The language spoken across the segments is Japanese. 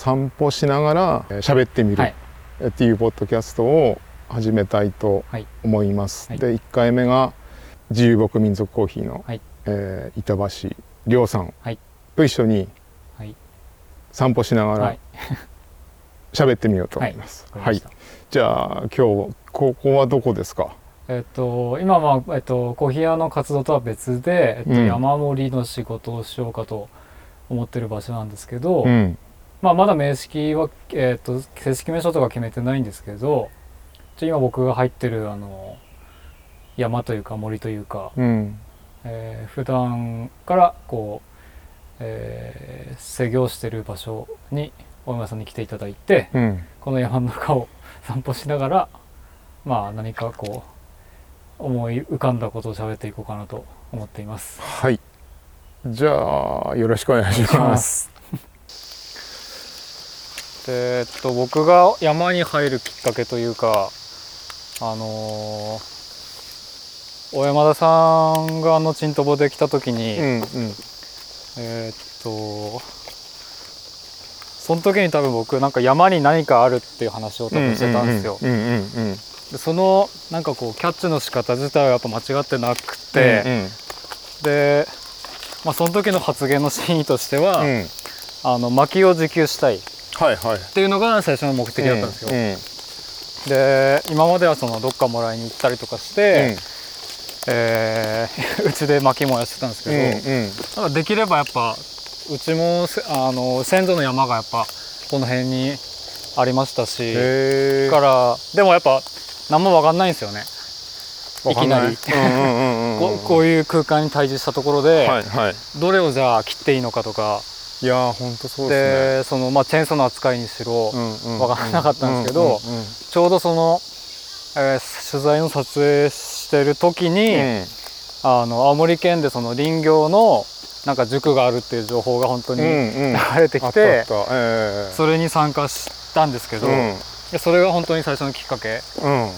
散歩しながらえー喋ってみるはい。っていうポッドキャストを始めたいとはい思います。はい。で1回目が自由牧民族コーヒーの、はい。えー板橋亮さんはい。と一緒にはい。散歩しながらはい。喋ってみようと思います。はい。じゃあ今日ここはどこですか？えっと今は、えっと、コーヒー屋の活動とは別で、えっとうん。山盛りの仕事をしようかと思ってる場所なんですけど、うんまあ、まだ名式は、えっと正式名称とか決めてないんですけど今僕が入ってるあの山というか森というか、うんえー普段からこう、えー施業してる場所に大山さんに来ていただいてうんこの山の中を 散歩しながらまあ何かこう思い浮かんだことを喋っていこうかなと思っています。はい。じゃあよろしくお願いします。でえっと僕が山に入るきっかけというかあのー小山田さんがあのチントボで来た時に、うんうん。えーっとその時に多分僕なんか山に何かあるっていう話を多分してたんですよ。そのなんかこうキャッチの仕方自体はやっぱ間違ってなくて、うんで、まあ、その時の発言の真意としては、うん。うんあの薪を自給したい。っはいはい。ていうのが最初の目的だったんですよ。うんで今まではそのどっかもらいに行ったりとかして、えー うちで薪燃やしてたんですけど、うんなんかできればやっぱうちもせあの先祖の山がやっぱこの辺にありましたしからでもやっぱ何も分かんないんですよね、い。きなり。こういう空間に対峙したところで、はいはい。どれをじゃあ切っていいのかとかいやー本当そうでね。そのまあチェーンソーの扱いにしろ、うんうん。わからなかったんですけどうんうんちょうどその、えー取材の撮影してる時に、うんあの青森県でその林業のなんか塾があるっていう情報が本当にうん流うん。れてきて、あったあった。ええ。それに参加したんですけど、うん。でそれが本当に最初のきっかけ。うん。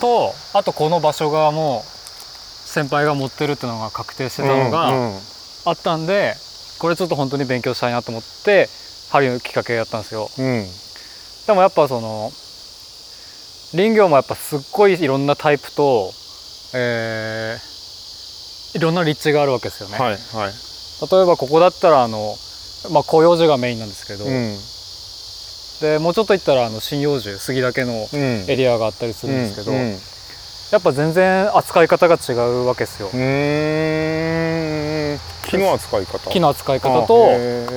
とあとこの場所がもう先輩が持ってるっていうのが確定してたのうがん。あったんで、これちょっと本当に勉強したいなと思って入るきっかけやったんですよ。うん。でもやっぱその林業もやっぱすっごいいろんなタイプと、えーいろんな立地があるわけですよね、はいはい。例えばここだったらあの、まあ、広葉樹がメインなんですけど、うん。でもうちょっと行ったらあの針葉樹杉だけのうん。エリアがあったりするんですけど、うんうん。やっぱ全然扱い方が違うわけですよ、木の扱い方。木の扱い方あと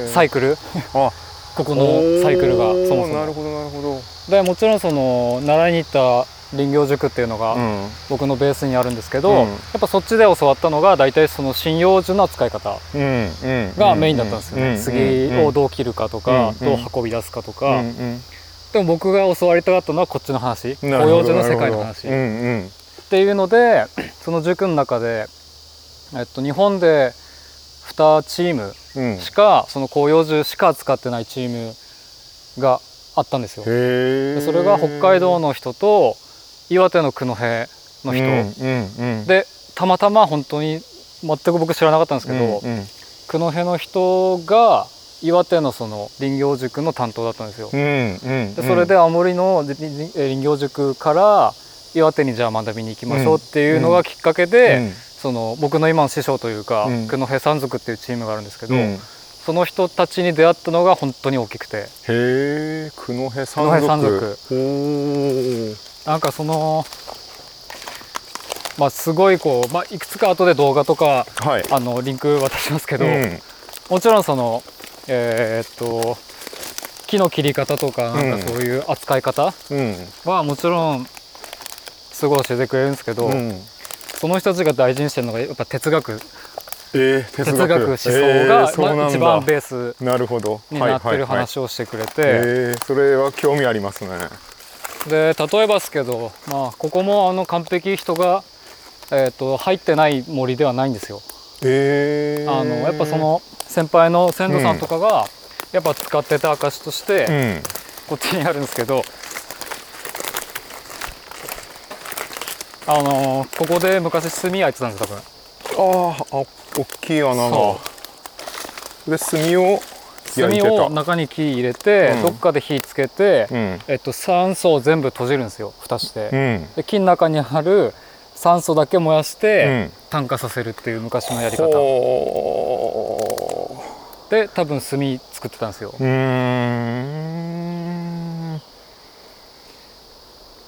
サイクル。あ。ここのサイクルがそもそも。なるほどなるほど。でもちろんその習いに行った林業塾っていうのがうん。僕のベースにあるんですけど、うん。やっぱそっちで教わったのが大体その針葉樹の扱い方がメインだったんですよね、うん杉をどう切るかとか、うんどう運び出すかとうか、でも僕が教わりたかったのはこっちの話。広葉樹の世界の話、っていうのでその塾の中で、えっと、日本で2チームうん。しかその広葉樹しか扱ってないチームがあったんですよ。それが北海道の人と岩手の九戸の人、うんうんうん。でたまたま本当に全く僕知らなかったんですけど、うんうん。九戸の人が岩手のその林業塾の担当だったんですよ。うんうんでそれで青森の林業塾から岩手にじゃあ学びに行きましょうっていうのがきっかけで、うんその僕の今の師匠というか、うん。九戸山賊っていうチームがあるんですけど、うん。その人たちに出会ったのが本当に大きくて。へえ九戸山賊九戸山賊おー。なんかそのまあすごいこう、まあ、いくつか後で動画とかはい。あのリンク渡しますけど、うん。もちろんそのえーっと木の切り方とかなんかそういう扱い方うん。はもちろんすごい教えてくれるんですけど、うんその人たちが大事にしてるのがやっぱ哲学。えー、哲哲学思想が、まあ、一番ベースなるほど。になってる話をしてくれて、えー、それは興味ありますね。で例えばですけど、まあ、ここもあの完璧人が、えー、と入ってない森ではないんですよ。えー、あのやっぱその先輩の先祖さんとかが、やっぱ使ってた証として、うん。こっちにあるんですけどあのここで昔炭焼いてたんです多分。あーあ大きい穴が。そで炭を炭を中に木入れて、うん。どっかで火つけて、うん。えっと、酸素を全部閉じるんですよ蓋して、うん。で木の中にある酸素だけ燃やしうてん。炭化させるっていう昔のやり方。ほで多分炭作ってたんですよううーん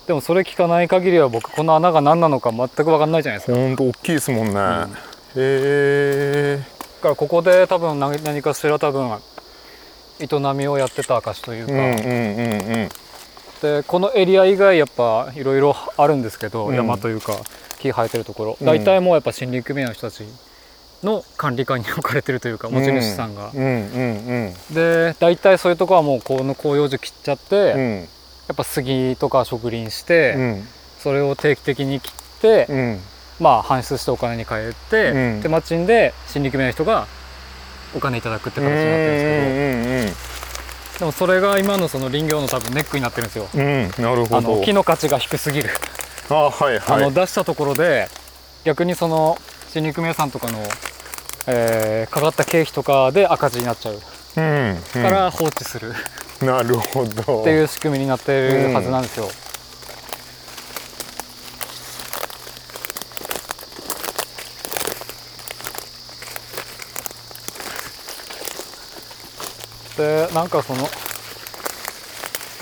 でもそれ聞かない限りは僕この穴が何なのか全く分かんないじゃないですか。ほんと大きいですもんね、ん。へえだからここで多分何何かしら多分営みをやってた証というか、うんうんうんでこのエリア以外やっぱいろいろあるんですけど、うん。山というか木生えてるところ、うん。大体もうやっぱ森林組合の人たちの管理下に置かれてるというかうん。持ち主さんが、うんうんで大体そういうとこはもうこの広葉樹切っちゃって、うんうんやっぱ杉とか植林して、うん。それを定期的に切って、うん。まあ搬出してお金に変えて、うん。で町んで森林組合の人がお金いただくって形になってるんですけど、でもそれが今のその林業の多分ネックになってるんですよ。なるほあどの木の価値が低すぎる、あはいあはい。の出したところで逆にその森林組合さんとかの、えーかかった経費とかで赤字になっちゃう。うんうん。から放置する。っ なるほど。ていう仕組みになってるはずなんですよ。でなんかその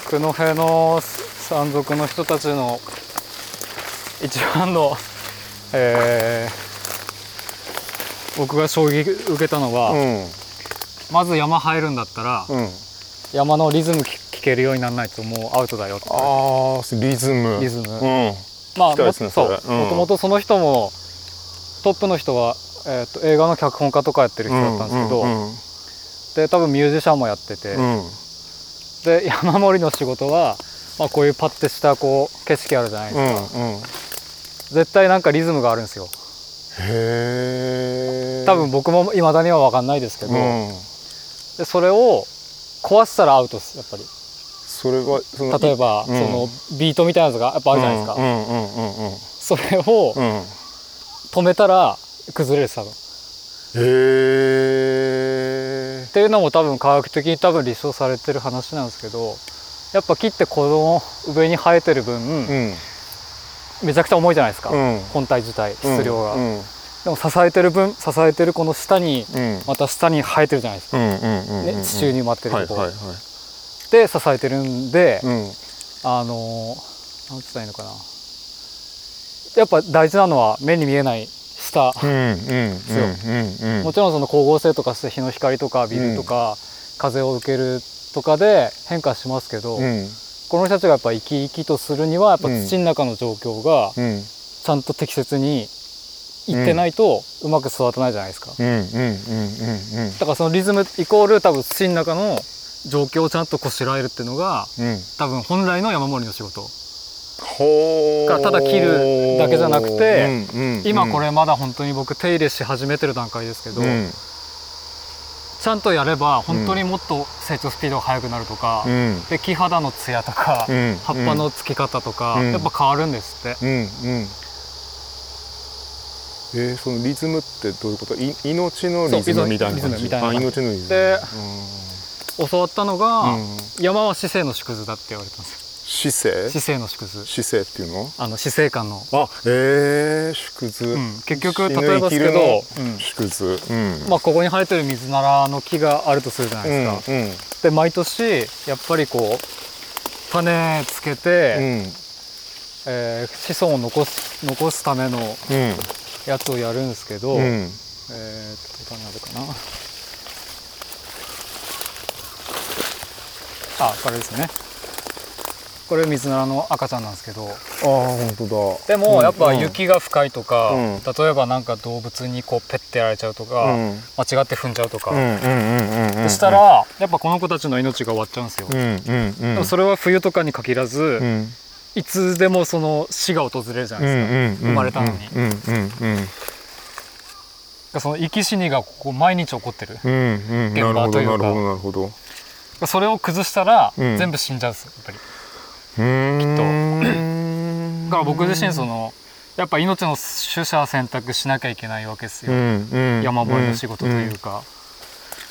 九戸の山賊の人たちの一番の、えー僕が衝撃受けたのは、うん。まず山入るんだったら、うん山のリズム聞聞けるようにならないともうアウトだよって。ああリズム。リズム。うん。まあねもそうもともとその人もトップの人は、えー、と映画の脚本家とかやってる人だったんですけど、うんで多分ミュージシャンもやってて、うん。で山盛りの仕事は、まあ、こういうパッてしたこう景色あるじゃないでうんすか、うん絶対なんかリズムがあるんですよ。へえ多分僕もいまだには分かんないですけど、うん。でそれを壊したらアウトですやっぱり。それはその例えば、うん。そのビートみたいなやつがやっぱあるじゃないですか、うんうんうんうんうん。それをうん止めたら崩れる多分。へえっていうのも多分科学的に多分立証されてる話なんですけどやっぱ木ってこの上に生えてる分、うん。めちゃくちゃ重いじゃないですか、うん。本体自体質量が、うんでも支えてる分支えてるこの下にうん。また下に生えてるじゃないですか、地中に埋まってるとこ。ろ、はいはいはい。で支えてるんで、うん。あのーなんつったらいいのかな。やっぱ大事なのは目に見えない下、うんうんうんうんうん。もちろんその光合成とかして日の光とかビルとか、風を受けるとかで変化しますけど、うん。この人たちがやっぱ生き生きとするにはやっぱうん。土の中の状況がうん。ちゃんと適切にいってないとうまく育たないじゃないですか、うん。うん。うん。うん。だからそのリズムイコール多分土の中の状況をちゃんとこしらえるっていうのがうんうん多分本来の山盛りの仕事。ただ切るだけじゃなくてうん。うん。うん。今これまだ本当に僕手入れし始めてる段階ですけど、うん。ちゃんとやれば本当にもっと成長スピードが速くなるとか、うん。で木肌の艶とか、うん。葉っぱのつき方とか、うん。やっぱ変わるんですって、うん。うんえー、そのリズムってどういうこと？い命のリズムみたいな感じ？命のリズム。で教わったのが、うん。うん山は姿勢の縮図だって言われたんです姿勢？よ姿勢の縮図。姿勢っていうの？あの死生観の、あえー、縮図、うん。結局例えばですけど縮図。うん。まあ、ここに生えてる水ならの木があるとするじゃないですか、うんうん。で毎年やっぱりこう種つけて、えー子孫を残す残すためのうんやつをやるんですけど、うん。うんえーっとどこにあるかな。あこれですね。これ水ならの赤ちゃんなんですけど。ああ本当だ。でもやっぱうん。雪が深いとか、うん。例えばなんか動物にこうペッてやられちゃうとか、うん。間違って踏んじゃうとか、そしたらやっぱこの子たちの命が終わっちゃうんですよ、でもそれは冬とかに限らず、うんいつでもその死が訪れるじゃないですか、生まれたのに、その生き死にがここ毎日起こってる、現場というか。それを崩したらうん。全部死んじゃうんですよやっぱり。きっと。だから僕自身そのやっぱ命の取捨選択しなきゃいけないわけですよ、山盛りの仕事というか、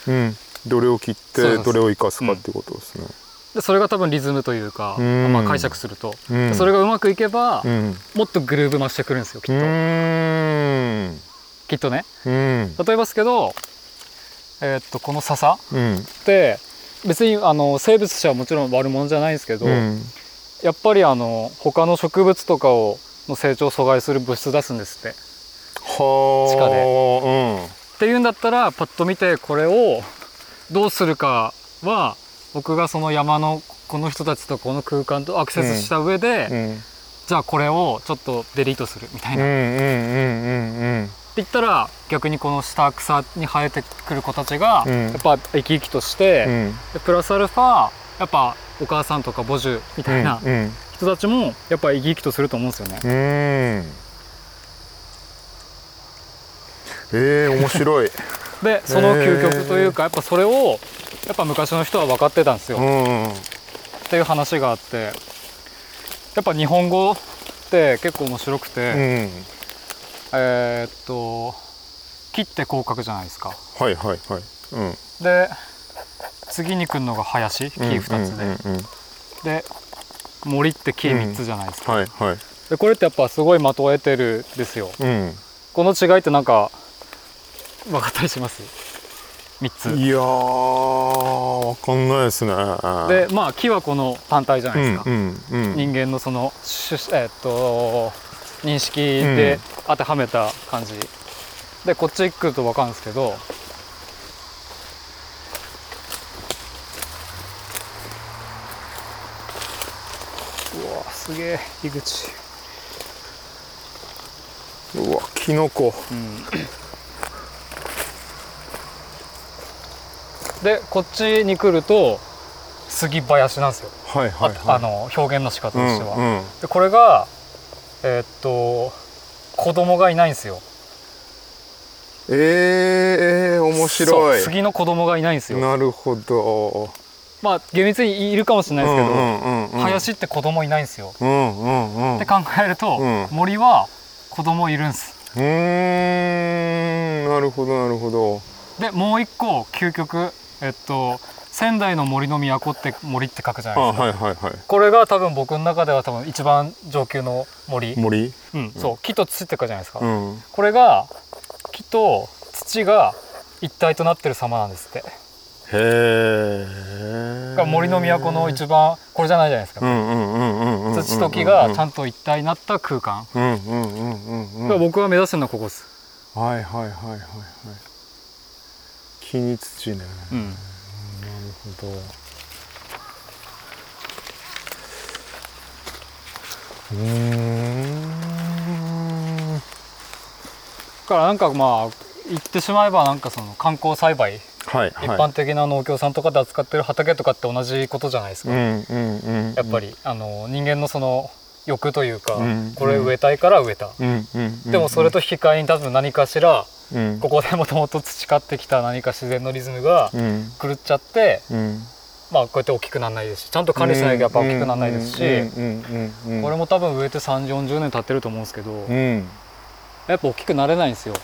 うんどれを切ってどれを生かすかっていうことですねでそれが多分リズムというか、うん。まあ、解釈すると、うん。でそれがうまくいけば、うん。もっとグルーブ増してくるんですよきうっと、きっとね。うん。例えばですけど、えーっとこの笹うん。って別にあの生物としてはもちろん悪者じゃないんですけど、うん。やっぱりあの他の植物とかをの成長を阻害する物質出すんですって。はあ地下で。っていうんだったらパッと見てこれをどうするかは僕がその山のこの人たちとこの空間とアクセスした上で、うん。うん。じゃあこれをちょっとデリートするみたいな、って言ったら逆にこの下草に生えてくる子たちがうん。やっぱ生き生きとして、うん。でプラスアルファやっぱお母さんとか母樹みたいなうん人たちもやっぱ生き生きとすると思うんですよね。うん。えー、面白い。でその究極というかやっぱそれをやっぱ昔の人は分かってたんですよ。うんっていう話があって。やっぱ日本語って結構面白くて、うん。えーっと「木」って広角じゃないですか。はいはいはい。うん。で次に来るのが林木2つで、で森って木3つじゃないですか、はいはい。でこれってやっぱすごい的を得てるんですよ。うん。この違いってなんか分かったりします？3つ。いやーわかんないですね。でまあ木はこの単体じゃないですか、うんうんうん。人間のそのしゅえーっと認識で当てはめた感じ、でこっち来ると分かるんですけど。うわすげえ入り口。うわキノコでこっちに来ると杉林なんですよ、はいはいはい。ああの表現の仕方としては、うんうん。でこれがえーっと子供がいないんですよ。えー、えー、面白い。杉の子供がいないんですよ。なるほど。まあ厳密にいるかもしれないですけど、うんうんうんうん。林って子供いないんですよ、うんうんうん。って考えると、うん。森は子供いるんです。うーん。なるほどなるほど。でもう一個究極えっと仙台の森の都って森って書くじゃないあですか、はいはいはい。これが多分僕の中では多分一番上級の森、森？うんそう。木と土って書くじゃないですか、うん。これが木と土が一体となってる様なんですって。へえ森の都の一番これじゃないじゃないですか、土と木がちゃんんと一体になった空間、うんうんうんうんうん。だから僕が目指してるのはここです、はいはいはいはいはい木に土ね。うん、なるほど。うーん。だからなんかまあ言ってしまえばなんかその観光栽培、はい一般的な農協さんとかで扱ってる畑とかって同じことじゃないですか、うんうんうんやっぱりあの人間のその欲というか、うんこれ植えたいから植えた、うんうんうん。でもそれと引き換えに多分何かしらうん。ここでもともと培ってきた何か自然のリズムがうん。狂っちゃって、うん。まあこうやって大きくならないですしちゃんと管理しないとやっぱ大きくならないですし、これも多分植えて3 4 0年経ってると思うんですけど、うん。やっぱ大きくなれないんですよ。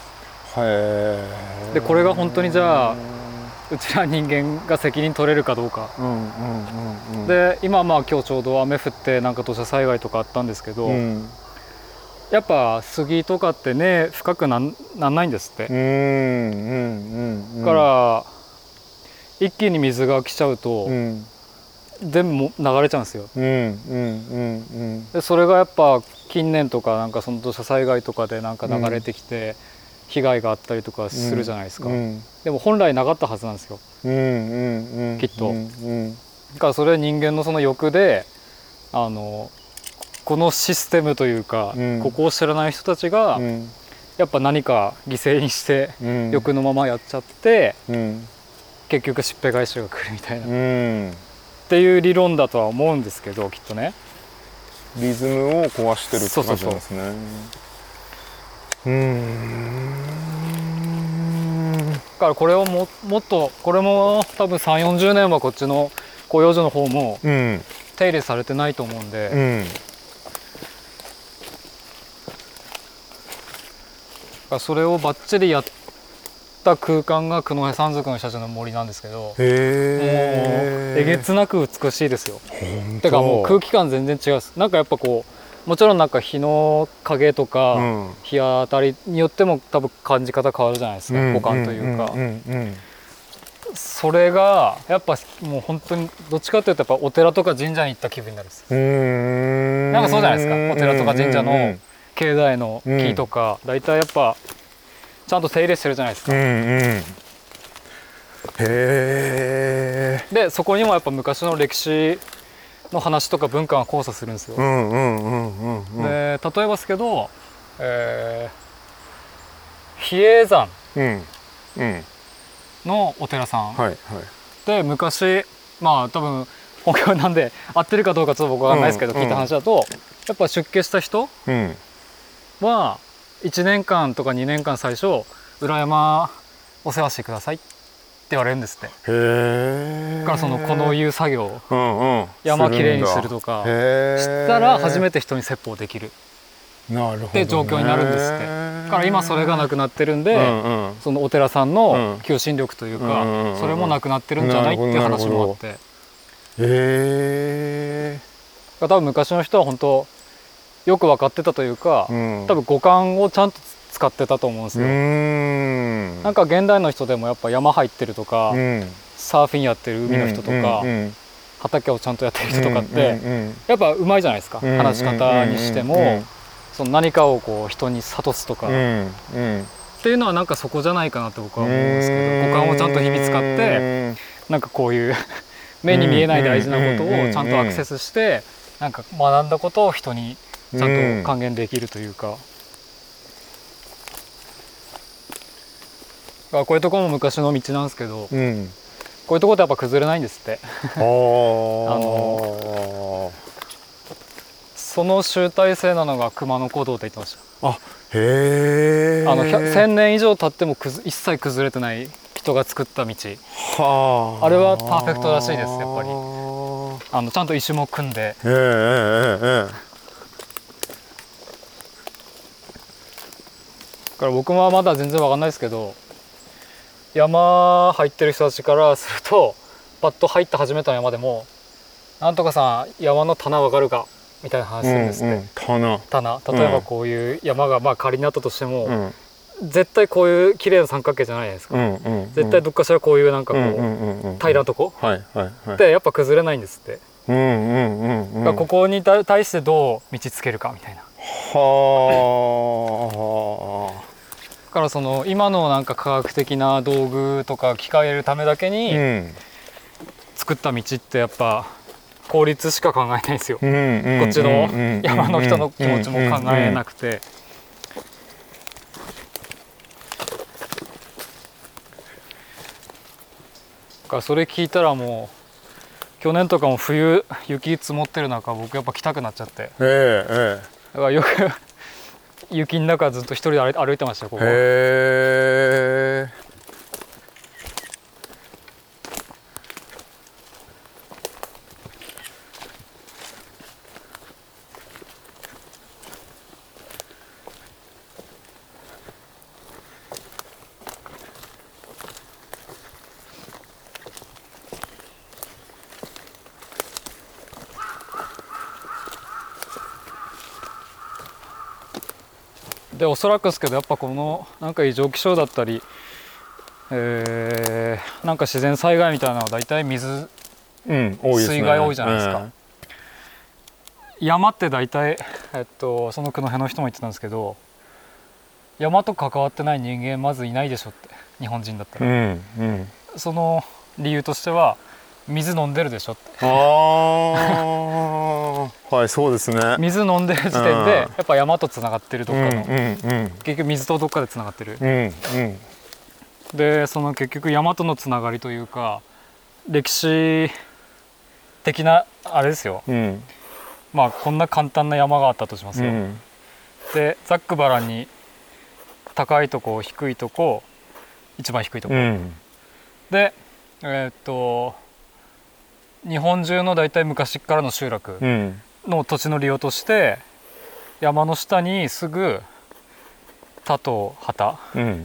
でこれが本当にじゃあうちら人間が責任取れるかどうか、で今まあ今日ちょうど雨降ってなんか土砂災害とかあったんですけど、うんやっぱ杉とかってね深くなんなんないんですって、うんうんうんうん。だから一気に水が来ちゃうと、うん。全部も流れちゃうんですよ。うんうんうんでそれがやっぱ近年とかなんかその土砂災害とかでなんか流れてきて被害があったりとかするじゃないですか、うんでも本来なかったはずなんですよ。うんうんうん。きっと。うんうん。だからそれは人間のその欲であのこのシステムというか、うん。ここを知らない人たちが、うん。やっぱ何か犠牲にしてうん。欲のままやっちゃって、うん。結局しっぺ返しが来るみたいな、うっんていう理論だとは思うんですけどきっとね。リズムを壊してるって感じなんですね。うーん。だからこれをももっとこれも多分3 4 0年はこっちの広葉樹の方もうん。手入れされてないと思うんで、うんだからそれをバッチリやっった空間が九戸山賊の人たちの森なんですけどもうへええげつなく美しいですよ。てかもう空気感全然違うです。なんかやっぱこうもちろんなんか日の影とか、うん。日当たりによっても多分感じ方変わるじゃないですか、五感というか、それがやっぱもう本当にどっちかというとやっぱお寺とか神社に行った気分になるんですなんかそうじゃないですか。お寺とか神社のうん境内の木とか、大体やっぱちゃんと手入れしてるじゃないですか、うんうん。へえ。でそこにもやっぱ昔の歴史の話とか文化が交差するんですよ、うんうんうんうんうん。で例えばですけど、えー比叡山うん。うん。のお寺さん。はいはい。で昔まあ多分本業なんで合ってるかどうかちょっと僕は分かんないですけど、うん。聞いた話だとやっぱ出家した人うんは1年間とか2年間最初裏山お世話してくださいって言われるんですって。へえだからそのこのいう作業うんうん山きれいにするとかへしたら初めてて人に説法できる。なるほどね。って状況になるんですって。だから今それがなくなってるんで、うんうん。そのお寺さんうんの求心力というか、うんそれもなくなってるんじゃないっていう話もあって。へえら多分昔の人は本当よく分かってたというか、うん。多分五感をちゃんと使ってたと思うんですうよ、ん。なんか現代の人でもやっぱ山入ってるとか、うん。サーフィンやってる海の人とか、うんうん畑をちゃんとやってる人とかって、うんうんやっぱうまいじゃないですか、うん話し方にしても、うんその何かをこう人に諭すとか、うっんうん。ていうのはなんかそこじゃないかなって僕は思うんですけど五感をちゃんと日々使ってなんかこういう目に見えない大事なことをちゃんとアクセスしてなんか学んだことを人にちゃんと還元できるというか。だからこういうところも昔の道なんですけど。うん。うんこういうところってやっぱ崩れないんですって。あ のその集大成なのが熊野古道って言ってました。へえあの100 1000年以上経ってもくず一切崩れてない人が作った道。はあ。れはパーフェクトらしいですやっぱり。りあのちゃんと石も組んで。えええええだから僕はまだ全然わかんないですけど山入ってる人たちからするとパッと入って始めた山でも「なんとかさん山の棚わかるか?」みたいな話するんですって、うんうん棚。棚。例えばこういう山がまあ仮になったとしても、うん。絶対こういう綺麗な三角形じゃないですか、うんうん絶対どっかしらこういうなんかこう、うんうんうんうん平らなとこ？はいはいはい。でやっぱ崩れないんですって、うんうんうんうん。ここに対対してどう道つけるかみたいな。はだからその今のなんか科学的な道具とか機械入れるためだけあにうん作った道ってやっぱ効率しか考えないんですよ、こっちの山の人の気持ちも考えなくくて、それ聞いたらもう去年とかも冬雪積もってる中僕やっぱ来たくなっちゃって。ええ。だからよく雪の中ずっと一人で歩いてましたよここへえおそらくですけどやっぱこのなんか異常気象だったり、えーなんか自然災害みたいなのは大体水うん多いですね。水害多いじゃないですか。山って大体、えっと、その区の辺の人も言ってたんですけど山と関わってない人間まずいないでしょって日本人だったら、うんうん。その理由としては水飲んでるでしょって。ああ はいそうですね。水飲んでる時点でうん。やっぱ山とつながってるどっかの、うんうんうん。結局水とどっかでつながってる、うんうん。でその結局山とのつながりというか歴史的なあれですよ。うん。まあこんな簡単な山があったとしますよ、うん。でざっくばらんに高いとこ低いとこ一番低いとこ、うん。でえーっと日本中の大体昔からの集落うん。の土地の利用として山の下にすぐ田と畑うん。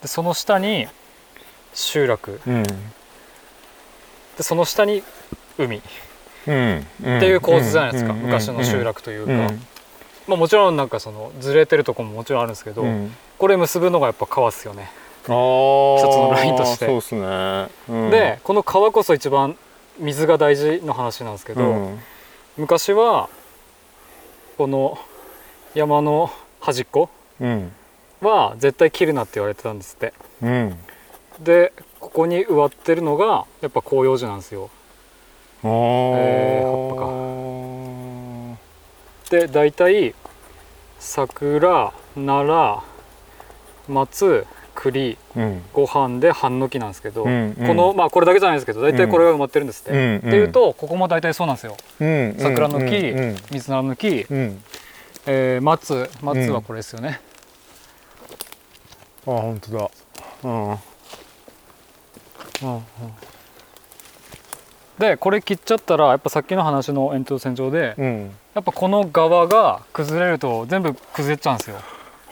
でその下に集落。うん。でその下に海。っうん。ていう構図じゃないですか、昔の集落というか、うん。まあ、もちろんなんかそのずれてるとこももちろんあるんですけど、うん。これ結ぶのがやっぱ川っすよね、一つのラインとして。そうですね、この川こそ一番水が大事の話なんですけど、うん。昔はこの山の端っこうん。は絶対切るなって言われてたんですって。うん。でここに植わってるのがやっぱ広葉樹なんですよ。えー葉で大体桜奈良松栗うん。ご飯で半の木なんですけど、うんうん。このまあこれだけじゃないですけど大体これが埋まってるんですって、うんっていうとここも大体そうなんですよ。うん桜の木、うん。水菜の木、うん。えー松松はこれですよね、あ本当だ。うん。うんうん。でこれ切っちゃったらやっぱさっきの話の延長線上でうん。やっぱこの側が崩れると全部崩れちゃうんですよ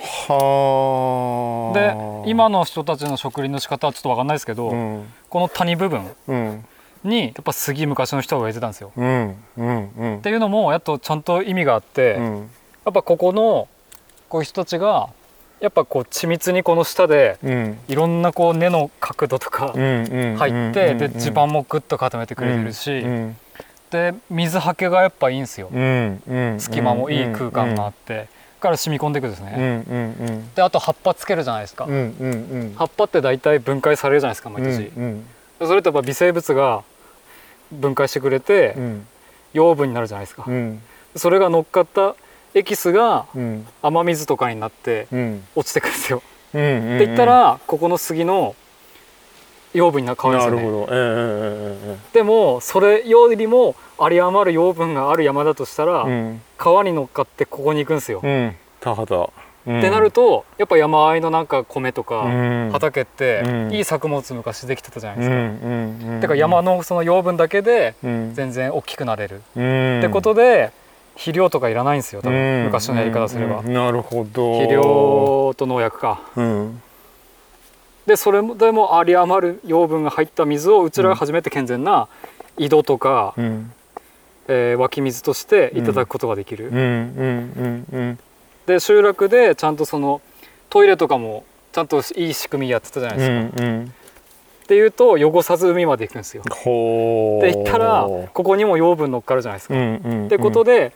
はであ今の人たちの植林の仕方はちょっと分かんないですけど、うん。この谷部分うん。にやっぱ杉昔の人は植えてたんですよ。うんうんうん。っていうのもやっとちゃんと意味があって、やうん。っぱここのこういう人たちがやっぱこう緻密にこの下でうん。いろんなこう根の角度とか入って、で地盤ももグッと固めてくれてるし、うんで水はけがやっぱいいんですよ、隙間もいい空間があって、から染み込んでいくんですね、うんうんであと葉っぱつけるじゃないですか、うんうんうん。葉っぱって大体分解されるじゃないですか毎年、うんそれってやっぱ微生物が分解してくれてうん。養分になるじゃないですか、うん。それが乗っかったエキスがうん。雨水とかになってうん。落ちてくるんですよ、うん。って言ったらここの杉の養分にな変わるんですよね。なるほど。えええでもそれよりも有り余る養分がある山だとしたら、うん。川に乗っかってここに行くんですよ、うん。田畑。っってなるとやっぱ山あいのなんか米とかうん。畑ってうん。いい作物昔できてたじゃないですか、うんうんうん。てか山のその養分だけでうん。全然大きくなれる、うん。ってことで肥料とかいらないんですよ多う分ん。昔のやり方すれば、うんうん。なるほど。肥料と農薬か。うんでそれもでも有り余る養分が入った水をうちらが初めて健全な井戸とか、うん。えー湧き水としていただくことができる、うん。うん。うん。うん。で集落でちゃんとそのトイレとかもちゃんといい仕組みやってたじゃないですか、うん。うん。っていうと汚さず海まで行くんですよ。ほう。ったらここにも養分乗っかるじゃないですか、うん。うん。ってことで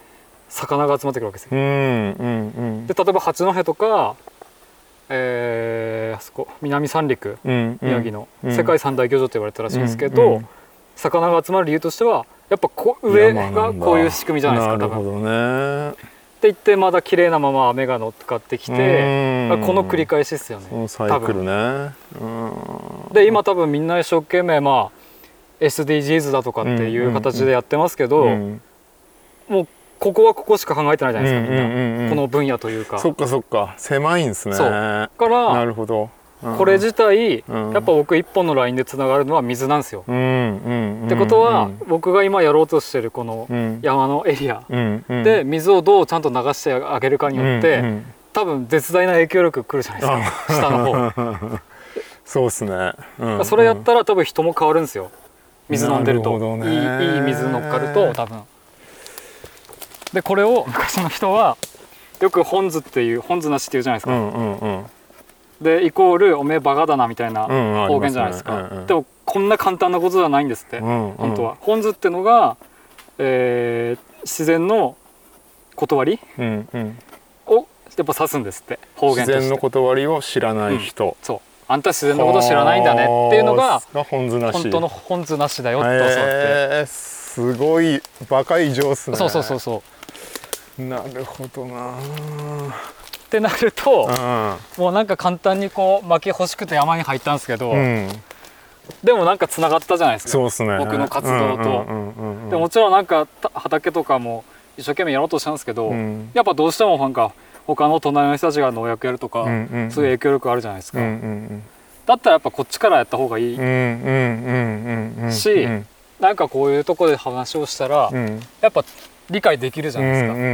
魚が集まってくるわけですよ。うん。うん。うん。で例えば八戸とか、えーあそこ南三陸うん宮城のうん。世界三大漁場と言われたらしいんですけど、うん魚が集まる理由としてはやっぱこ上がこういう仕組みじゃないですか多分。なるほどね。って言ってまだ綺麗なまま雨が乗っかってきて、うん。この繰り返しですよね。このサイクルね。うん。で今多分みんな一生懸命まあ SDGs だとかっていう形でやってますけど、うん。もうここはここしか考えてないじゃないですか、みんな、うんうんうん。この分野というか。そっかそっか。狭いんですね。そう。なからるほど。うん。これ自体、うん。やっぱ僕一本のラインでつながるのは水なんですよ。うんうんうん。ってことは、うん。僕が今やろうとしてるこのうん。山のエリアうんうん。で水をどうちゃんと流してあげるかによって、うんうん。多分絶大な影響力くるじゃないですか。下の方、そうですね。うんそれやったら多分人も変わるんですよ。水飲んでると。いいいい水乗っかると多分でこれを昔の人はよく本図っていう本図なしっていうじゃないですか、うんうんうん。でイコールおめえバカだなみたいなうん方言じゃないですか、ありますねうんうん。でもこんな簡単なことじゃないんですって、うんうん。本当は。本図ってのが、えー自然の断りうんうん。をやっぱ指すんですって。方言自として。然の断りを知らない人。そう。あんた自然のこと知らないんだねっていうのがが本図なし。本当の本図なしだよって教わって、へーすごいバカ異常っすね。そうそうそうそうなるほどな。ってなるともうなんか簡単にこう巻き欲しくて山に入ったんですけど、うん、うん、でもなんかつながったじゃないですか。そうっすね。僕の活動と。うんうんうんうんでもちろんなんかた畑とかも一生懸命やろうとしたんですけど、うん。やっぱどうしてもなんか他の隣の人たちが農薬やるとか、うんうんそういう影響力あるじゃないですか、うんうんだったらやっぱこっちからやった方がいい、うんうんうんうんうんしうん。なんかこういうとこで話をしたら、うん。やっぱ理解できるじゃないですか、うんうん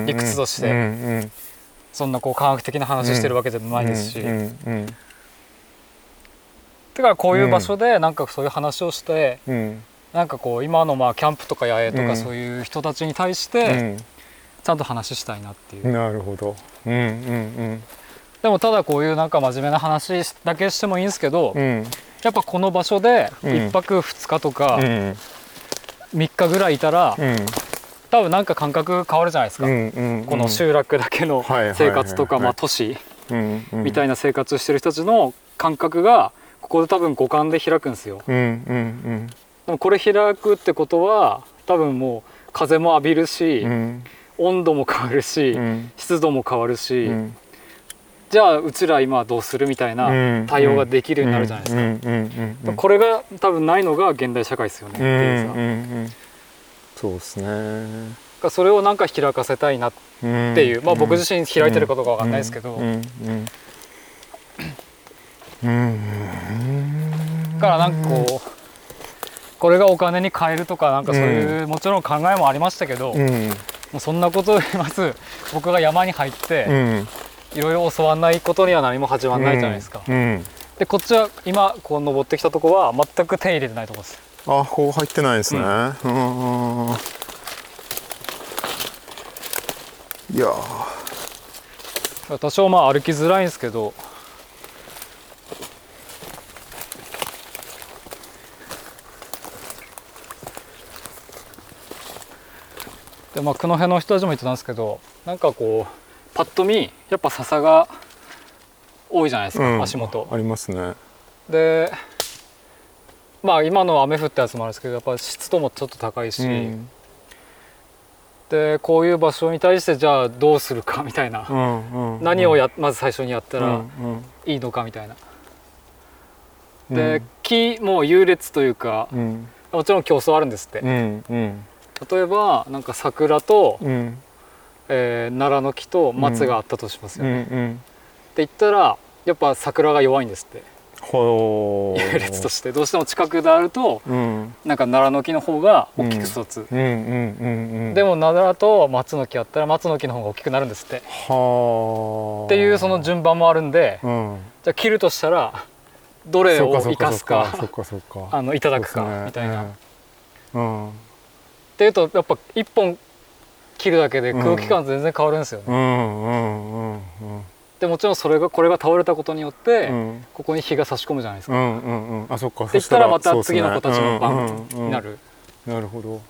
うん理屈として。うんうん。そんなこう科学的な話してるわけでもないですし、うんうんうんだからこういう場所でなんかそういう話をして、うん。なんかこう今のまあキャンプとか野営とうん。かそういう人たちに対しうてん。ちゃんと話したいなっていう、なるほど。うんうんでもただこういうなんか真面目な話だけしてもいいんですけど、うん。うんやっぱこの場所でうん。1泊2日とかうん。3日ぐらいいたらうん多分なんか感覚変わるじゃないですか、うんうんこの集落だけの生活とか都市うんうん。みたいな生活してる人たちの感覚がここで多分五感で開くんですよ。うんうんでもこれ開くってことは多分もう風も浴びるし、うん。うん温度も変わるし、うん。湿度も変わるし、うん。じゃあうちら今どうするみたいな対応ができるようになるじゃないですか、うん。うんうんうんこれが多分ないのが現代社会ですよねってうんいうさ、うんうんそうですね。それをなんか開かせたいなっっていう、まあ僕自身開いてることかわかんないですけど、うん。うん。からなんかこうこれがお金に換えるとかなんかそういう、もちろん考えもありましたけど、もうん。うそんなことよりまず僕が山に入っうてん。いろいろ教わんないことには何も始まんないじゃないですか、うん。でこっちは今こう登ってきたとこは全く手入れてないとこですあこう入ってないですね。うん。うん。いやー。多少まあ歩きづらいんですけど。でまあ九戸の人たちも言ってたんですけどなんかこうパッと見やっぱ笹が多いじゃないですか、うん。足元。ありますね。でまあ今の雨降ったやつもあるんですけどやっぱ湿度もちょっと高いし、うん。でこういう場所に対してじゃあどうするかみたいな、うんうん何をやまず最初にやったらうんうん。いいのかみたいな、うん。で木も優劣というかうん。もちろん競争あるんですって、うんうん。例えばなんか桜と、うん。えー奈良の木と松があったとしますうんよね、ってうん。言ったらやっぱ桜が弱いんですってほう。優劣としてどうしても近くであるとうん。なんか奈良の木の方が大きく育つ、でも奈良と松の木あったら松の木の方が大きくなるんですって。はあ。っていうその順番もあるんでうん。じゃあ切るとしたらどれを生かすかそっかそっかあのいただくかみたいな。っうん。ていうとやっぱ一本切るだけで空気感全然変わるんですよね。でもちろんそれがこれが倒れたことによって、うん。ここに日が差し込むじゃないですか。うんうんうん。あそっかって言ったらまた次の子たちの番になる。なるほど。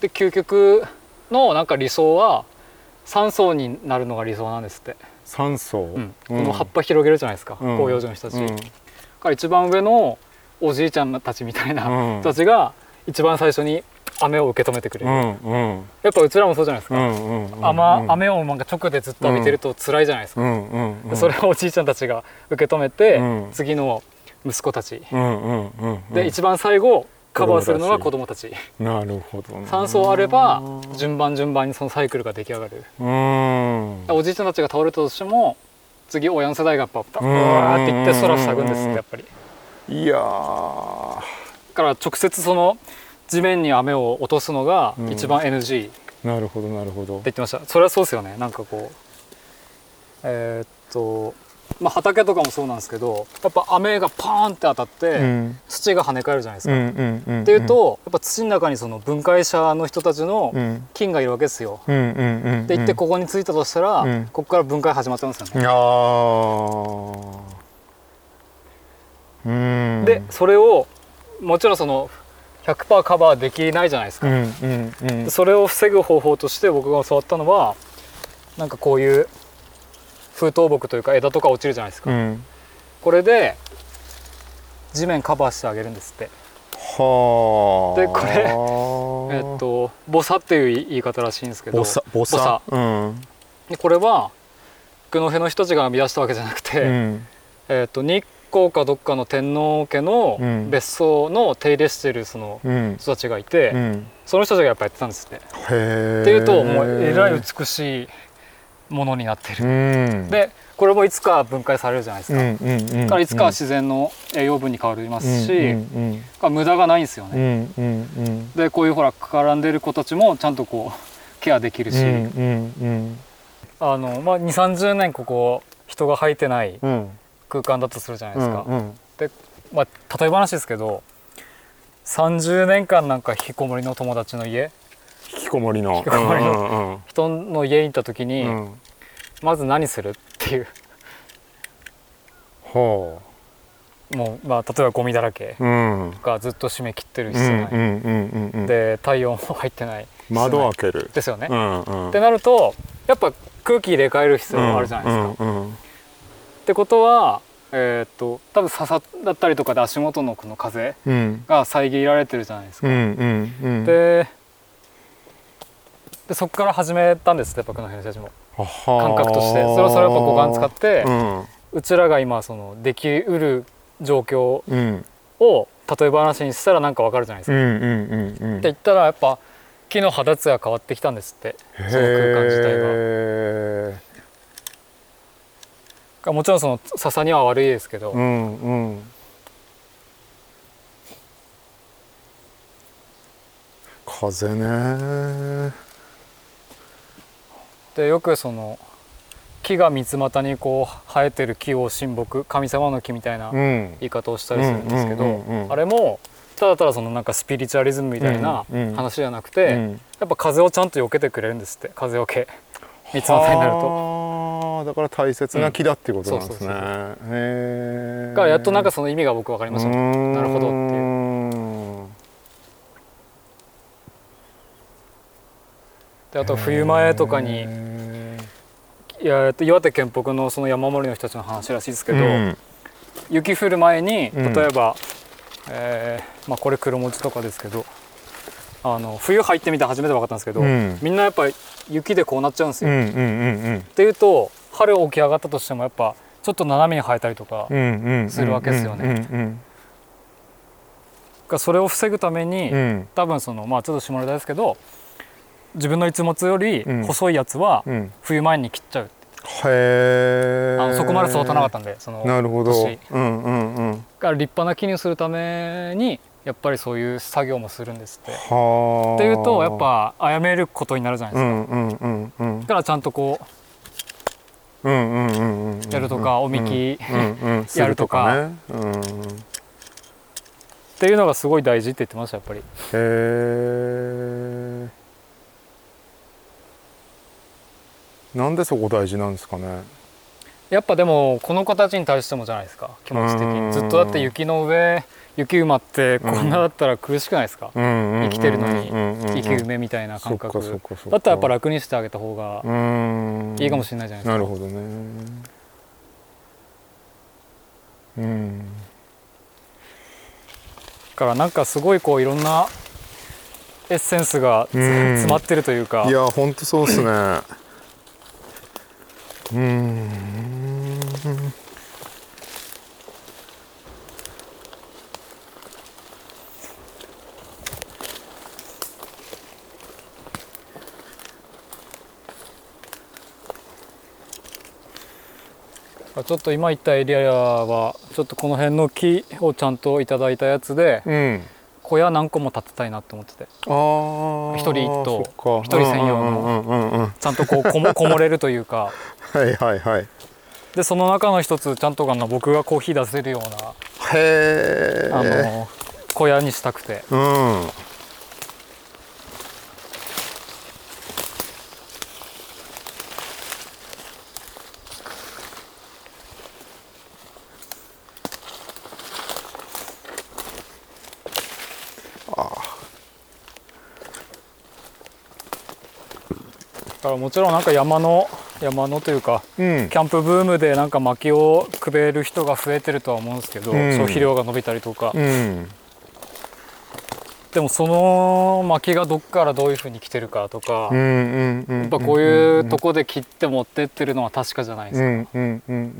で究極のなんか理想は3層になるのが理想なんですって。三層？うん。この葉っぱ広げるじゃないですか、うん。広葉樹の人たち。うん。だから一番上のおじいちゃんたちみたいなうん。人たちが一番最初に雨を受け止めてくれる。うんうん。やっぱうちらもそうじゃないですか。うんうんうん。雨雨をなんか直でずっと浴びてると辛いじゃないですか、うんうんうん。でそれをおじいちゃんたちが受け止めて、うん。次の息子たち、うんうんうん。うんで一番最後カバーするのが子供たち。なるほどな3層あれば順番順番にそのサイクルが出来上がる。うん。おじいちゃんたちが倒れたとしても次親の世代がやっぱううんわーっていって空塞ぐんですってやっぱり。いやから直接その地面に雨を落とすのがうん。一番 NG ってなるほどなるほど。言ってました。それはそうですよね。なんかこうえーっとまあ畑とかもそうなんですけどやっぱ雨がパーンって当たって、うん。土が跳ね返るじゃないですか、うんうんうんっていうとやっぱ土の中にその分解者の人たちのうん。菌がいるわけですよ。うんうんうんって言ってここに着いたとしたら、うん。ここから分解始まっちゃうんですよね。うん。でそれをもちろんその100%カバーできないじゃないですか。うんうんうん。でそれを防ぐ方法として僕が教わったのはなんかこういう風倒木というか枝とか落ちるじゃないですか。うん。これで地面カバーしてあげるんですって。はあ。でこれえっとボサっていう言い方らしいんですけどボサボサ？うん。でこれは九戸の人たちが編み出したわけじゃなくて、うん。えー、と日光かどっかの天皇家のうん。別荘の手入れしてるそのうん。人たちがいて、うん。その人たちがやっぱやってたんですって。へえっていうともうえらい美しいものになってうる。ん。でこれもいつか分解されるじゃないですか。うんうんうんだからいつかは自然の栄養分に変わりますし、うん無駄がないんですようね。でこういうほら絡んでる子たちもちゃんとこうケアできるし、あのまあ2 3 0年ここ人が入ってないうん空間だとするじゃないですか。うんでまあ例え話ですけど30年間なんか引きこもりの友達の家。引きこもりの。引きこもりのうんうん人の家に行った時に、うん。うんまず何するっていう。ほもう、まあ、例えばゴミだらけううんがずっと締め切ってるうん室内、うんうんうんうんで太陽も入ってない。窓を開ける。ですよね、っうんうん。てなるとやっぱ空気入れ替える必要があるじゃないですか。ってことはえーっと多分笹だったりとかで足元のこの風うん。が遮られてるじゃないですか。うんうんうん。ででそこから始めたんですって僕の編集たちも感感覚として。それをそれをやっぱ五感使って、うん。うちらが今そのできうる状況うん。を例え話にしたらなんかわかるじゃないですか。うんうんうんうん。って言ったらやっぱ木の肌ツヤ変わってきたんですって。その空間自体がもちろんその笹には悪いですけど、ーうんうん。風ね。でよくその木が三つ股にこう生えてる木を神木神様の木みたいなうん。言い方をしたりするんですけど、あれもただただそのなんかスピリチュアリズムみたいな話じゃなくて、うん。やっぱ風をちゃんと避けてくれるんですって風よけ三つ股になると。はあだから大切な木だっていうことなんですね、へえがやっとなんかその意味が僕分かりましたね。なるほどっていう。であと冬前とかにいやえっと岩手県北のその山盛りの人たちの話らしいですけど、雪降る前にうん。例えば、えーまあ、これ黒餅とかですけどあの冬入ってみて初めて分かったんですけど、うん。みんなやっぱ雪でこうなっちゃうんですよ。っうんうんうん。ていうと春起き上がったとしてもやっぱちょっと斜めに生えたりとかうんうんうんするわけですよね。それを防ぐために、うん。うん多分そのまあちょっと下ネタですけど自分の一物よりうん。細いやつはうん。冬前に切っちゃう、へえあのそこまで育たなかったんでそのなるほど。年。うんうんうん。が立派な木にするためにやっぱりそういう作業もするんですって。はあ。っていうとやっぱ殺めることになるじゃないですか、うんうんうんうん。だからちゃんとこうんうんうんうんうやるとかおみきやるとか。っていうのがすごい大事って言ってましたやっぱり。へえなんでそこ大事なんですかね？やっぱでもこの子たちに対してもじゃないですか気持ち的うん。にずっとだって雪の上雪馬ってこんなだったら苦しくないですか、生生きてるのに。生きる埋めみたいな感覚。だったらやっぱ楽にしてあげた方がうん。いいかもしれないじゃないですか、なるほどね。うん。だからなんかすごいこういろんなエッセンスが詰まってるというか。いやほんとそうっすね。うんちょっと今言ったエリアはちょっとこの辺の木をちゃんといただいたやつでうん。小屋何個も建てたいなって思ってて。ああ一人一棟。一人専用の。ちゃんとこうこもこもれるというか。はいはいはい。でその中の一つちゃんとあの僕がコーヒー出せるようなへえあの小屋にしたくて。うんもちろんなんか山の山のというかうん。キャンプブームでなんか薪をくべる人が増えてるとは思うんですけど、うん。消費量が伸びたりとか、うん。でもその薪がどっからどういうふうに来てるかとか、やっぱこういうとこで切って持ってってるのは確かじゃないですか。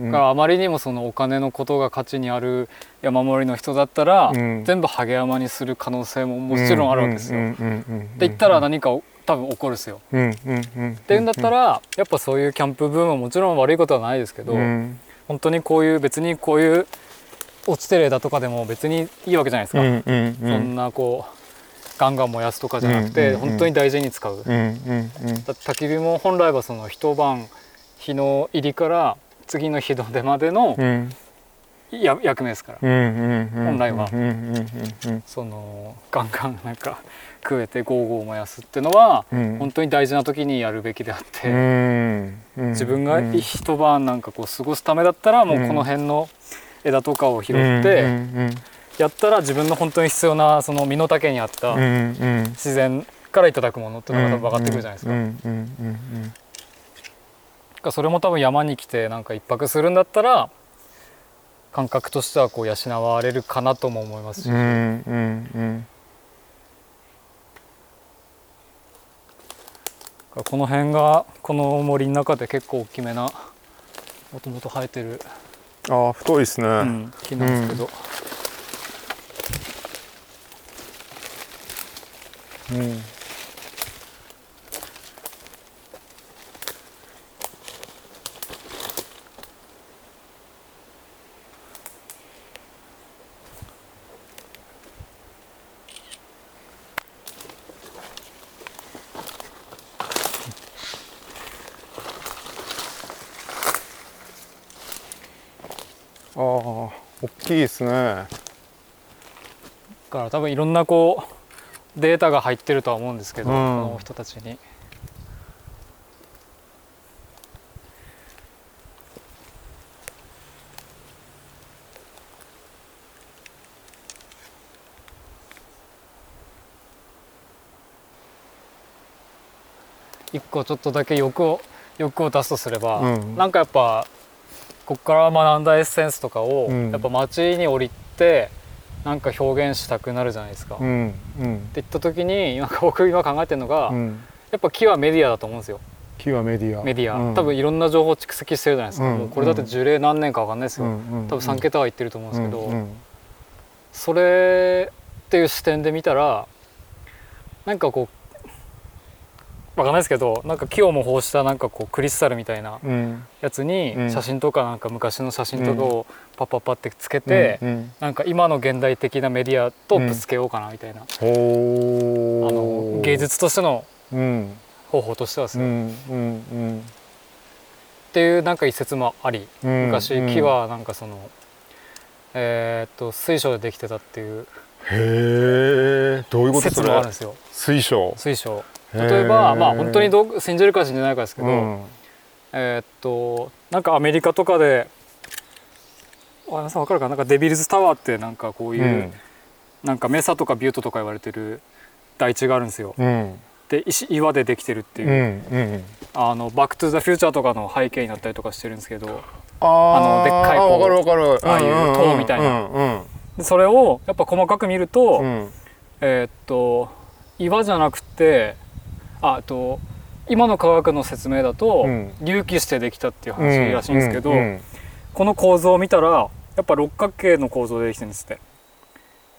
だからあまりにもそのお金のことが価値にある山盛りの人だったら、うん。全部ハゲ山にする可能性ももちろんあるわけですよ。って言ったら何か多分起こるですよ。うんうんうん。っていうんだったらやっぱそういうキャンプブームはもちろん悪いことはないですけど、うん。本当にこういう別にこういう落ちてる枝とかでも別にいいわけじゃないですか。うんうんそんなこうガンガン燃やすとかじゃなくて、うんうんうん。本当に大事に使う。うんうんうん。焚き火も本来はその一晩日の入りから次の日の出までのうん。や役目ですから。うんうんうん。本来は。うんうんうん。そのガンガンなんか食えてゴーゴー燃やすっていうのはうん。本当に大事な時にやるべきであって、うん。自分がうん。一晩なんかこう過ごすためだったらもうこの辺の枝とかを拾ってうん。やったら自分の本当に必要なその身の丈に合った自然からいただくものっていうのが多分分かってくるじゃないですか。それも多分山に来てなんか一泊するんだったら感覚としてはこう養われるかなとも思いますし、うん。うん。うんこの辺がこの森の中で結構大きめなもともと生えてる、ああ太いですね、うん木なんですけど、うん。ああ大きいですね。だから多分いろんなこうデータが入ってるとは思うんですけど、うん。この人たちに。一個ちょっとだけ欲を欲を出すとすれば、うん。なんかやっぱこっから学んだエッセンスとかを、うん。やっぱ街に降りてなんか表現したくなるじゃないですか。ってうん。うん言った時になんか僕今考えてるのが、うん。やっぱ木はメディアだと思うんですよ。木はメディア。メディア、うん。多分いろんな情報蓄積してるじゃないですか、うん。もうこれだって樹齢何年かわかんないですよ、うん。うん。多分3桁は言ってると思うんですけど、それっていう視点で見たらなんかこうわかんないですけどなんか木を模倣したなんかこうクリスタルみたいなうん。やつにうん。写真とかなんか昔の写真とかをパッパッパってつけて、うんなんか今の現代的なメディアとぶつけようかなみたいな、ほあーの芸術としてのうん。方法としてはですうね、っていうなんか一説もありうん昔うん。木はなんかその、えーっと水晶でできてたっていうへえどういうこと説それ？もあるんですよ。水晶。水晶例えばまあ本当にどう信じるか信じないかですけど、うん。えーっとなんかアメリカとかであ皆さん分かるかな？なんかデビルズタワーってなんかこういう、うん。なんかメサとかビュートとか言われてる台地があるんですよ。うん。で石岩でできてるっていう。う、んうん。あのバック・トゥ・ザ・フューチャーとかの背景になったりとかしてるんですけどあのでっかいこうあわかるわかる。ああいう塔みたいな。うんうん。でそれをやっぱ細かく見ると、うん。えーっと岩じゃなくてあと今の科学の説明だと、うん。隆起してできたっていう話らしいんですけど、この構造を見たらやっぱ六角形の構造でできてるんですって。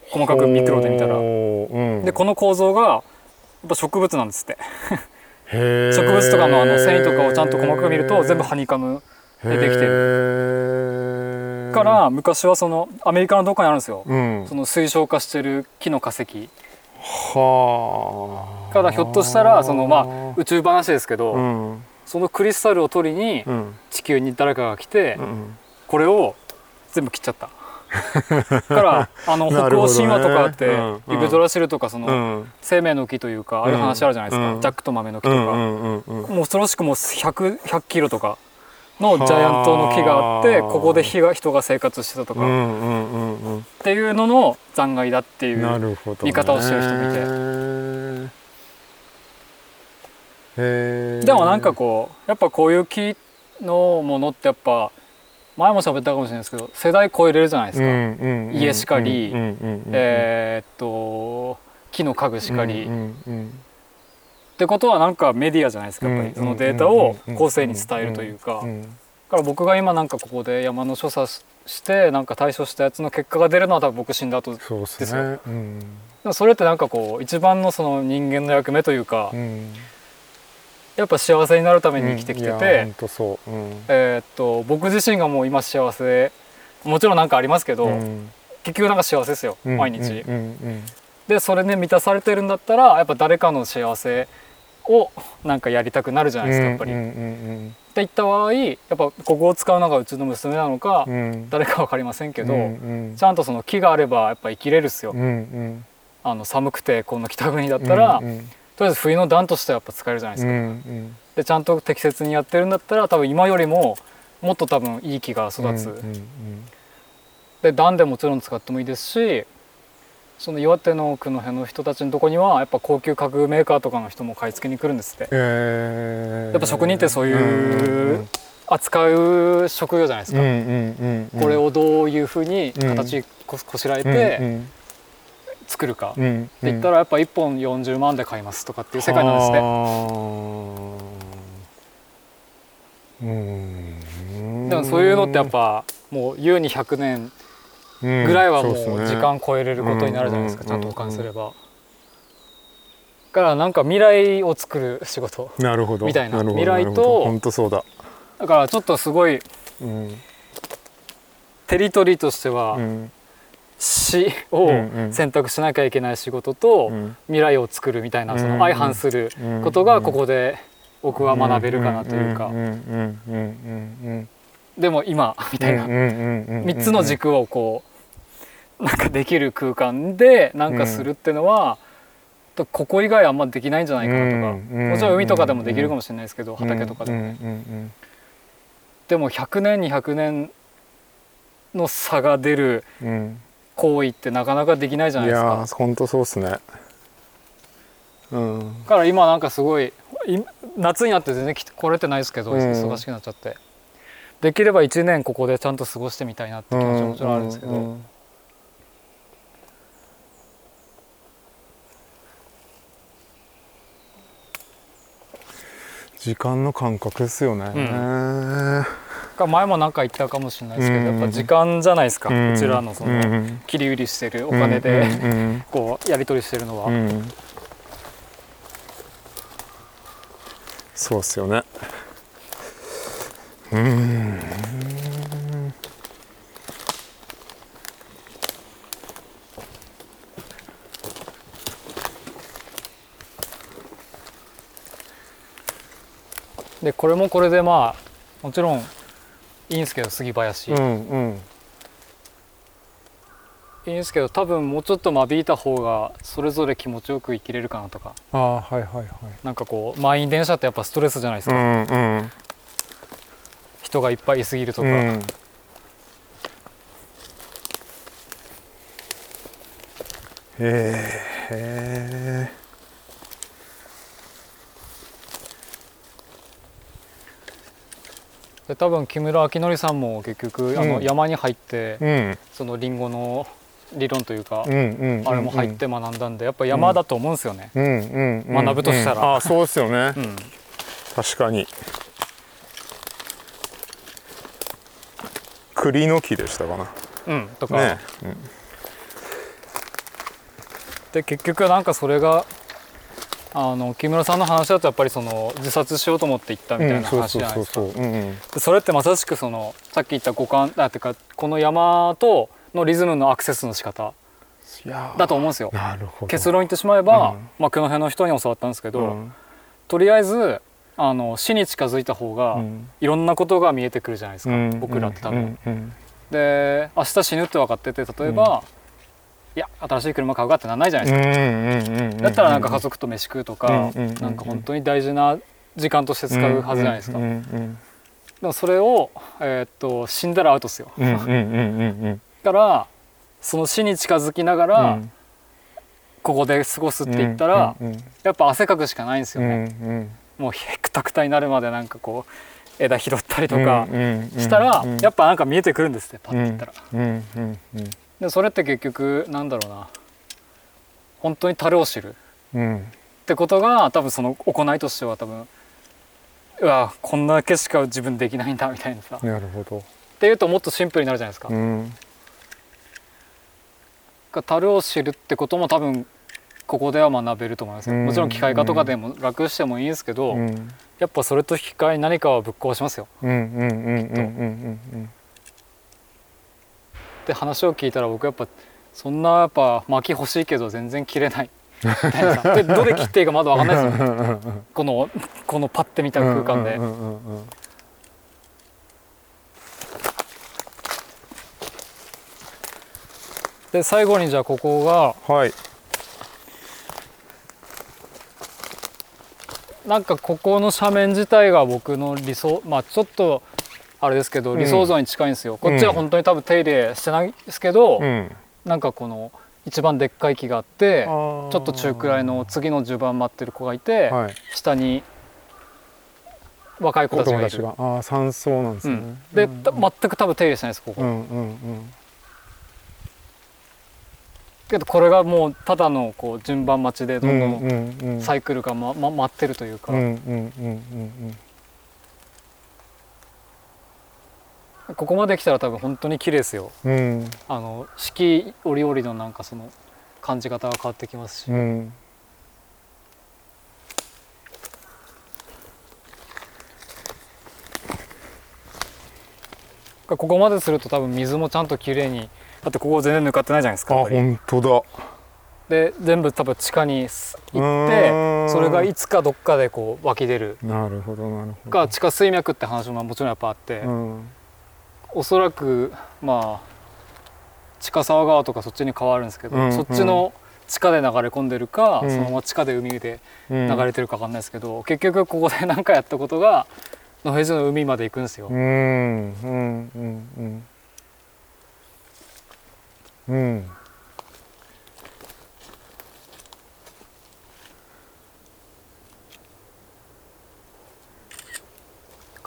細かくミクロで見たら。でこの構造がやっぱ植物なんですって。植物とかのあの繊維とかをちゃんと細かく見ると全部ハニカムでできてる。るから昔はそのアメリカのどっかにあるんですよ、うん。その水晶化してる木の化石はあ。からひょっとしたらそのまあ宇宙話ですけど、うん。そのクリスタルを取りにうん。地球に誰かが来て、うんこれを全部切っちゃった。だ からあの北欧神話とかあって、うん。うん。ユグドラシルとかその、うん。生命の木というかああいう話あるじゃないですか、うん。ジャックと豆の木とか、うんうんうんうんもう恐ろしくもう 100, 100キロとかのジャイアントの木があってはあ。ここで人が人が生活してたとか、っうんうんうんうん。ていうのの残骸だっていう見方をしてる人もいて。でもなんかこうやっぱこういう木のものってやっぱ前も喋ったかもしれないですけど世代超えれるじゃないですか、うん家しかりうんうんうんうんえーっと木の家具しかり、っうんうんてことはなんかメディアじゃないですかやっぱり。そのデータを後世に伝えるというか。うんだから僕が今なんかここで山の所作してなんか対処したやつの結果が出るのは多分僕死んだ後でそうですよね。うん。もそれってなんかこう一番のその人間の役目というか、うん。やっぱ幸せになるために生きてきてて、うう。ん。えーっと僕自身がもう今幸せもちろんなんかありますけど、うん。結局なんか幸せですよ、うん毎日、うんうん。でそれで満たされてるんだったらやっぱ誰かの幸せをなんかやりたくなるじゃないですかやっぱり。ってん言った場合やっぱここを使うのがうちの娘なのか、うんうん誰か分かりませんけど、うんうんちゃんとその木があればやっぱ生きれるっすよ。うんうんあの寒くてこの北国だったら、うんうんとりあえず冬の暖としてはやっぱ使えるじゃないですか。うんうんでちゃんと適切にやってるんだったら多分今よりももっと多分いい木が育つ。で暖でもちろん使ってもいいですしその岩手の奥の辺の人たちのとこにはやっぱ高級家具メーカーとかの人も買い付けに来るんですって。へー。やっぱ職人ってそういう扱う職業じゃないですか、うんうんうんうんこれをどういうふうにうん形ここしらえうんて作るか、ってうんうん言ったらやっぱ1本40万で買いますとかっていう世界なんですねねうんでもそういうのってやっぱもう優に100年ぐらいはもう時間超えれることになるじゃないですか、うんちゃんと保管すれば。だからなんか未来を作る仕事。なるほど。みたいな。未来と本当そうだ。だからちょっとすごいうんテリトリーとしてはうん。死を選択しなきゃいけない仕事とうん。未来を作るみたいなそうんの相反することがここで僕は学べるかなというか。でも今みたいな。うんうんうんうん3つの軸をこうなんかできる空間でなんかするってのはここ以外あんまできないんじゃないかなとかうんもちろん海とかでもできるかもしれないですけど畑とかでうんもうん。でも100年200年の差が出るうん。うん行為ってなかなかできないじゃないいですか。やー本当そうっすね。うん。だから今なんかすごいい夏になって全然来れてないですけど、うん。忙しくなっちゃって。できれば1年ここでちゃんと過ごしてみたいなって気持ちはもちろんあるんですけど、うんうん時間の感覚ですよね、うん。が前も何か言ったかもしれないですけど、うんやっぱ時間じゃないですか、ううんちらのその、うん。切り売りしてるお金で、こうやり取りしてるのは、そうっすよね。うんでこれもこれでまあもちろんいいんですけど杉林、いうんうん。いんですけど多分もうちょっと間引いた方がそれぞれ気持ちよく生きれるかなとか。ああはいはいはい。なんかこう満員電車ってやっぱストレスじゃないですうか、んうん。人がいっぱいいすぎるとか、うん。へえで多分木村明則さんも結局あのうん。山に入って、うん。そのリンゴの理論というか、うんうんあれも入って学んだんでやっぱ山だと思うんですよね。うん学ぶとしたら。うん。あそうですよね。うん。確かに。栗の木でしたかな。うん、とか、ね。で結局なんかそれがあの木村さんの話だとやっぱりその自殺しようと思って行ったみたいな話じゃないですか。それってまさしくそのさっき言った五感あてかこの山とのリズムのアクセスの仕方だと思うんですよ。結論言ってしまえば、うん。まあ、この辺の人に教わったんですけど、うん。とりあえずあの死に近づいた方が、うん。いろんなことが見えてくるじゃないですか、うん。僕らって多分。うん。うん。で明日死ぬって分かってて例えば、いや新しい車買うかってならないじゃないですか、だったらなんか家族と飯食うとか、なんか本当に大事な時間として使うはずじゃないですか、でもそれを、えーっと死んだらアウトですよ、だからその死に近づきながら、うん。ここで過ごすって言ったら、やっぱ汗かくしかないんですよう。んね、うん。もうへくたくたになるまでなんかこう枝拾ったりとかしたら、うんやっぱなんか見えてくるんですってパッて言ったら、でそれって結局なんだろうな。本当に樽を知る。うん。ってことが多分その行いとしては多分うわこんだけしか自分できないんだみたいなさ。っなるほど。ていうともっとシンプルになるじゃないですか,、うん。樽を知るってことも多分ここでは学べると思います。もちろん機械化とかでも楽してもいいんですけど、うん。やっぱそれと引き換えに何かはぶっ壊しますようんうんうんうんうんうんって話を聞いたら僕やっぱそんなやっぱ巻き欲しいけど全然切れない。みたいなさでどれ切っていいかまだ分かんないですよね。このこのパッて見た空間で、で最後にじゃあここがはい。なんかここの斜面自体が僕の理想まあちょっとあれですけどうん。理想像に近いんですよ、こっちは本当に多分手入れしてないですけど、うん。なんかこの一番でっかい木があってちょっと中くらいの次の順番待ってる子がいて、はい。下に若い子おたちがいる。ああ山荘なんですね、うん、で、た全く多分手入れしてないですここ、うんうんうん。けどこれがもうただのこう順番待ちでどんどんんうんサイクルが、まま、待ってるというか、うんうんうんうんここまで来たら多分本当に綺麗ですよ。うん。うんあの四季折々のなんかその感じ方が変わってきますし、うん。ここまですると多分水もちゃんと綺麗にだってここ全然抜かってないじゃないですかあ本当だ。で全部多分地下にす行ってそれがいつかどっかでこう湧き出る。なるほどなるほど。が地下水脈って話ももちろんやっぱあって、うんおそらくまあ近沢川とかそっちに変わるんですけど、うんそっちの地下で流れ込んでるか、うん。そのまま地下で海でうん流れてるか分かんないですけど、結局ここで何かやったことが野辺地の海まで行くんですよ。うんうんうんうん。うん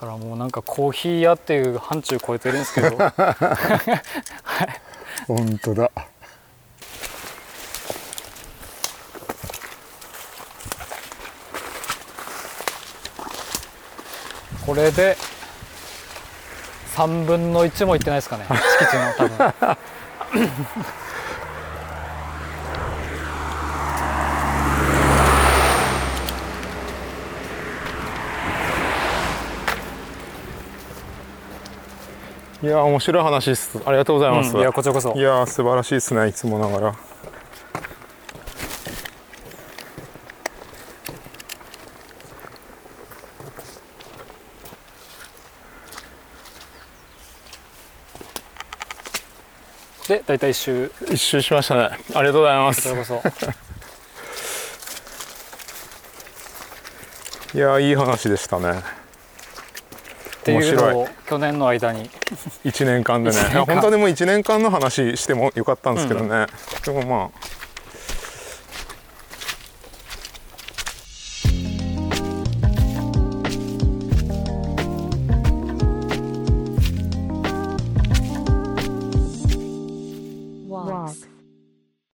からもうなんかコーヒー屋っていう範疇超えてるんですけど。本当だ。これで3分の1もいってないですかね。敷地の多分 いや面白い話です。ありがとうございます、うんいやこちらこそ。いや素晴らしいですねいつもながら。で大体一周。一周しましたね。ありがとうございます。こちらこそ。いやいい話でしたね。ってい去年の間に。1年間でね。本当はでも1年間の話してもよかったんですけどね、でもまあ